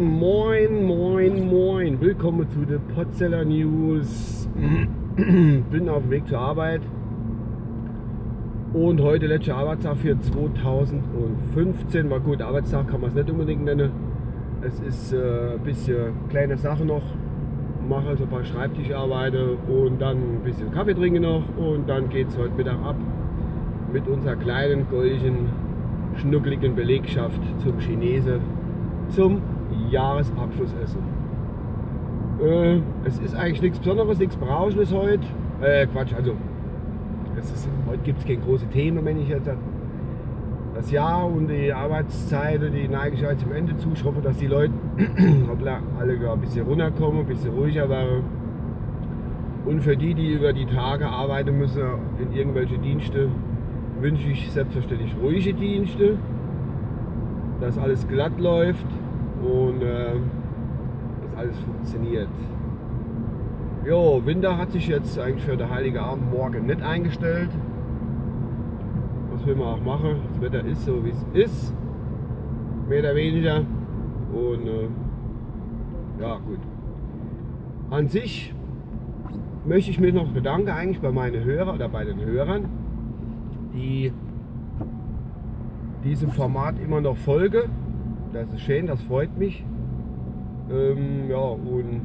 Moin, moin, moin. Willkommen zu den Potzeller News. Bin auf dem Weg zur Arbeit. Und heute letzter Arbeitstag für 2015. War gut, Arbeitstag kann man es nicht unbedingt nennen. Es ist äh, ein bisschen kleine Sache noch. Mache also ein paar Schreibtischarbeiten und dann ein bisschen Kaffee trinken noch. Und dann geht es heute Mittag ab mit unserer kleinen goldigen schnuckeligen Belegschaft zum Chinese zum Jahresabschlussessen. Äh, es ist eigentlich nichts Besonderes, nichts Berauschendes heute. Äh, Quatsch, also ist, heute gibt es keine große Themen, wenn ich jetzt das Jahr und die Arbeitszeit, die neige ich halt zum Ende zu. Ich hoffe, dass die Leute alle ein bisschen runterkommen, ein bisschen ruhiger werden. Und für die, die über die Tage arbeiten müssen in irgendwelche Dienste, wünsche ich selbstverständlich ruhige Dienste, dass alles glatt läuft und äh, dass alles funktioniert. Jo, Winter hat sich jetzt eigentlich für den Heilige Abend morgen nicht eingestellt. Was will man auch machen? Das Wetter ist so, wie es ist. Mehr oder weniger. Und äh, ja, gut. An sich möchte ich mich noch bedanken eigentlich bei meinen Hörern oder bei den Hörern die diesem Format immer noch folge. Das ist schön, das freut mich. Ähm, ja, und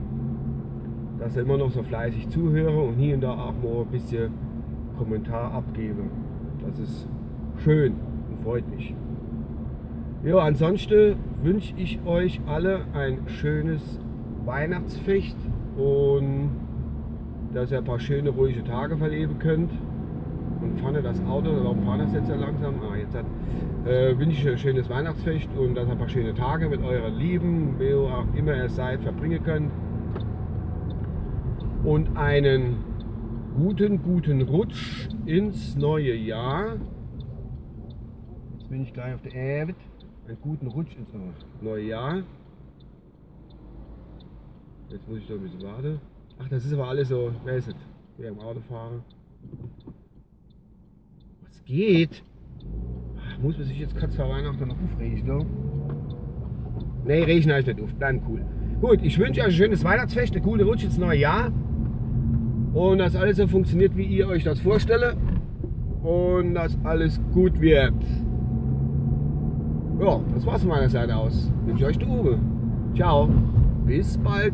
dass ich immer noch so fleißig zuhöre und hier und da auch mal ein bisschen Kommentar abgebe. Das ist schön und freut mich. Ja, ansonsten wünsche ich euch alle ein schönes Weihnachtsfest und dass ihr ein paar schöne, ruhige Tage verleben könnt und vorne das Auto, warum fahren das jetzt so langsam? Ah, jetzt hat, äh, wünsche ich ein schönes Weihnachtsfest und ihr ein paar schöne Tage mit euren Lieben, wer auch immer ihr seid, verbringen könnt. Und einen guten, guten Rutsch ins neue Jahr. Jetzt bin ich gleich auf der Erde. Einen guten Rutsch ins neue Jahr. Jetzt muss ich doch ein bisschen warten. Ach, das ist aber alles so, wer ist es? Wer im Auto fahren geht. Muss man sich jetzt kurz vor Weihnachten noch aufregen, ne? Nee, riechen heißt nicht auf. Dann cool. Gut, ich wünsche euch ein schönes Weihnachtsfest, eine coole Rutsch ins neue Jahr. Und dass alles so funktioniert, wie ihr euch das vorstelle. Und dass alles gut wird. Ja, das war's von meiner Seite aus. Wünsche euch die Uwe. Ciao. Bis bald.